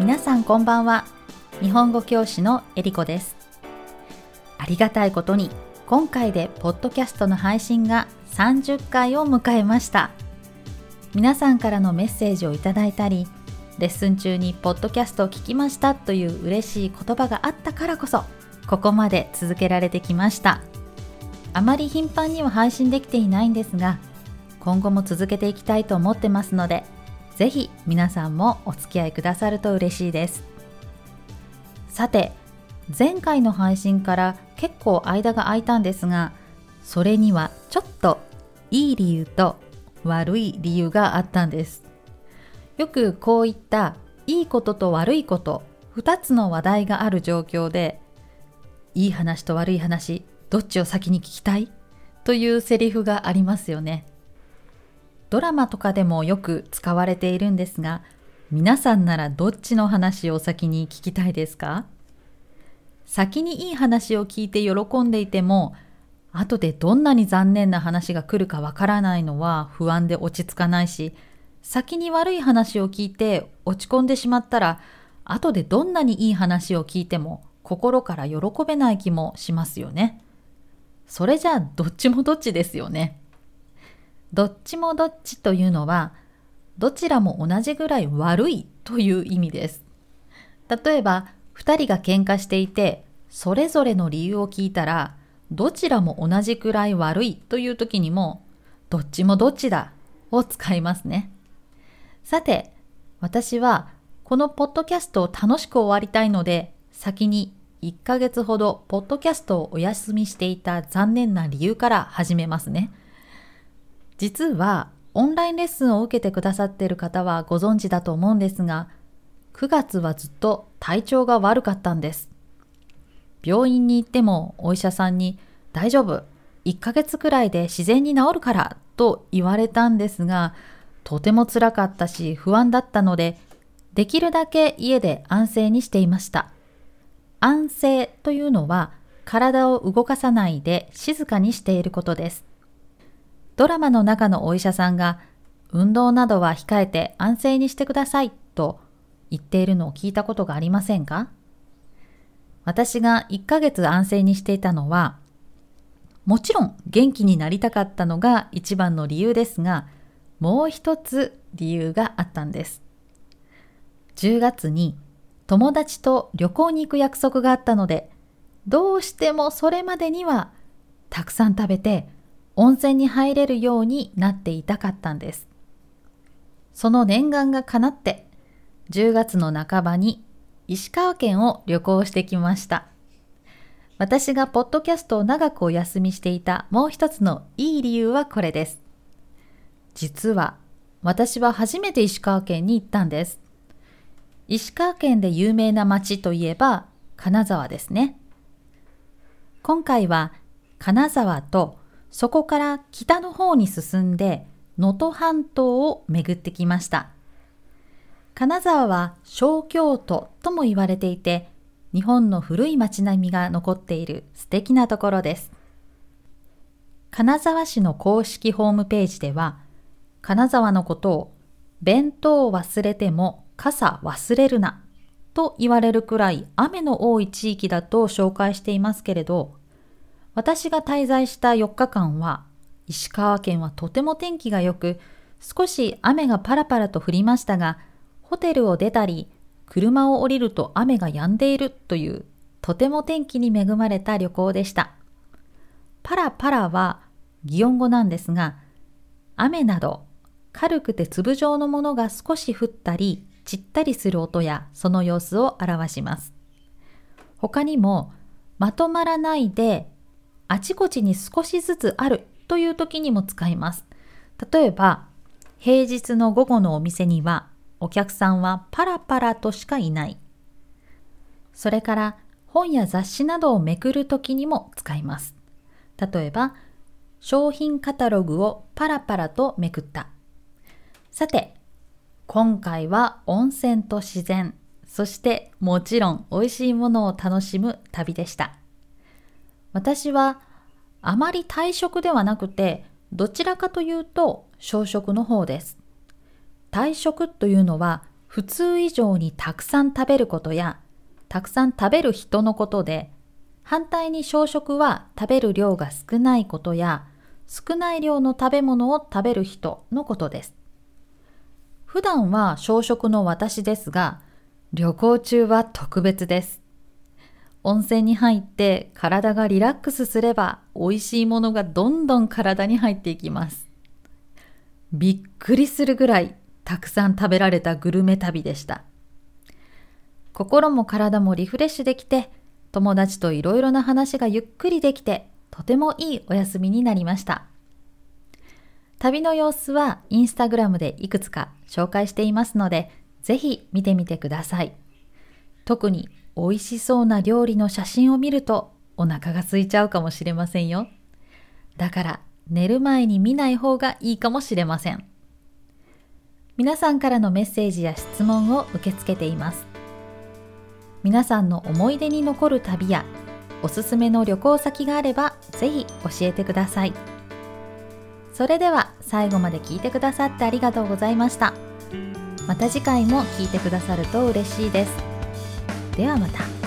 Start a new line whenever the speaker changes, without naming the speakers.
皆さんこんばんは。日本語教師のえりこです。ありがたいことに今回でポッドキャストの配信が30回を迎えました。皆さんからのメッセージをいただいたりレッスン中にポッドキャストを聞きましたという嬉しい言葉があったからこそここまで続けられてきました。あまり頻繁には配信できていないんですが今後も続けていきたいと思ってますのでぜひ皆さんもお付き合いくださると嬉しいです。さて前回の配信から結構間が空いたんですがそれにはちょっといい理由と悪い理由があったんです。よくこういったいいことと悪いこと2つの話題がある状況でいい話と悪い話どっちを先に聞きたい？というセリフがありますよね。ドラマとかでもよく使われているんですが皆さんならどっちの話を先に聞きたいですか？先にいい話を聞いて喜んでいても後でどんなに残念な話が来るかわからないのは不安で落ち着かないし先に悪い話を聞いて落ち込んでしまったら後でどんなにいい話を聞いても心から喜べない気もしますよね。それじゃあどっちもどっちですよね。どっちもどっちというのはどちらも同じぐらい悪いという意味です。例えば2人が喧嘩していてそれぞれの理由を聞いたらどちらも同じくらい悪いという時にもどっちもどっちだを使いますね。さて、私はこのポッドキャストを楽しく終わりたいので、先に1ヶ月ほどポッドキャストをお休みしていた残念な理由から始めますね。実はオンラインレッスンを受けてくださっている方はご存知だと思うんですが、9月はずっと体調が悪かったんです。病院に行ってもお医者さんに大丈夫、1ヶ月くらいで自然に治るからと言われたんですが、とてもつらかったし不安だったので、できるだけ家で安静にしていました。安静というのは体を動かさないで静かにしていることです。ドラマの中のお医者さんが運動などは控えて安静にしてくださいと言っているのを聞いたことがありませんか？私が1ヶ月安静にしていたのはもちろん元気になりたかったのが一番の理由ですがもう一つ理由があったんです。10月に友達と旅行に行く約束があったので、どうしてもそれまでにはたくさん食べて温泉に入れるようになっていたかったんです。その念願が叶って、10月の半ばに石川県を旅行してきました。私がポッドキャストを長くお休みしていたもう一つのいい理由はこれです。実は私は初めて石川県に行ったんです。石川県で有名な町といえば金沢ですね。今回は金沢とそこから北の方に進んで能登半島を巡ってきました。金沢は小京都とも言われていて日本の古い町並みが残っている素敵なところです。金沢市の公式ホームページでは金沢のことを弁当を忘れても傘忘れるなと言われるくらい雨の多い地域だと紹介していますけれど私が滞在した4日間は石川県はとても天気が良く少し雨がパラパラと降りましたがホテルを出たり車を降りると雨が止んでいるというとても天気に恵まれた旅行でしたパラパラは擬音語なんですが雨など軽くて粒状のものが少し降ったり散ったりする音やその様子を表します。他にもまとまらないであちこちに少しずつあるという時にも使います。例えば平日の午後のお店にはお客さんはパラパラとしかいない。それから本や雑誌などをめくる時にも使います。例えば商品カタログをパラパラとめくった。さて、今回は温泉と自然、そしてもちろん美味しいものを楽しむ旅でした。私はあまり退食ではなくて、どちらかというと小食の方です。退食というのは普通以上にたくさん食べることやたくさん食べる人のことで反対に小食は食べる量が少ないことや少ない量の食べ物を食べる人のことです。普段は小食の私ですが、旅行中は特別です。温泉に入って体がリラックスすれば美味しいものがどんどん体に入っていきます。びっくりするぐらいたくさん食べられたグルメ旅でした。心も体もリフレッシュできて、友達といろいろな話がゆっくりできて、とてもいいお休みになりました。旅の様子はインスタグラムでいくつか紹介していますので、ぜひ見てみてください。特に美味しそうな料理の写真を見るとお腹が空いちゃうかもしれませんよ。だから寝る前に見ない方がいいかもしれません。皆さんからのメッセージや質問を受け付けています。皆さんの思い出に残る旅やおすすめの旅行先があればぜひ教えてください。それでは最後まで聞いてくださってありがとうございました。また次回も聞いてくださると嬉しいです。ではまた。